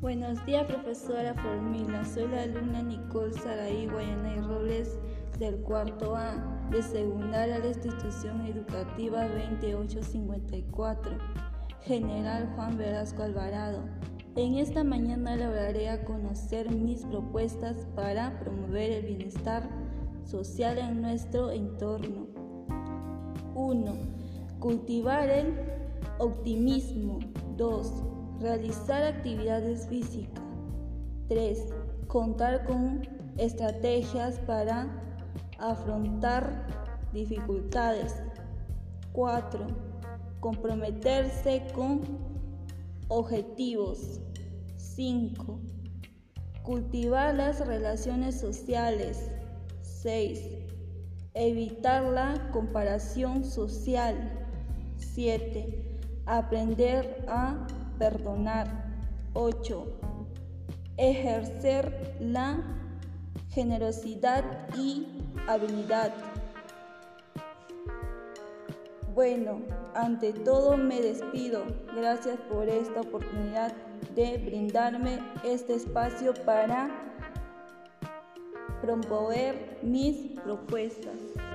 Buenos días, profesora Formila. Soy la alumna Nicole Saraí Guayanay Robles del cuarto A de secundaria de la institución educativa 2854, General Juan Velasco Alvarado. En esta mañana hablaré a conocer mis propuestas para promover el bienestar social en nuestro entorno. 1. Cultivar el optimismo. 2 Realizar actividades físicas. 3. Contar con estrategias para afrontar dificultades. 4. Comprometerse con objetivos. 5. Cultivar las relaciones sociales. 6. Evitar la comparación social. 7. Aprender a perdonar. 8. Ejercer la generosidad y habilidad. Bueno, ante todo me despido. Gracias por esta oportunidad de brindarme este espacio para promover mis propuestas.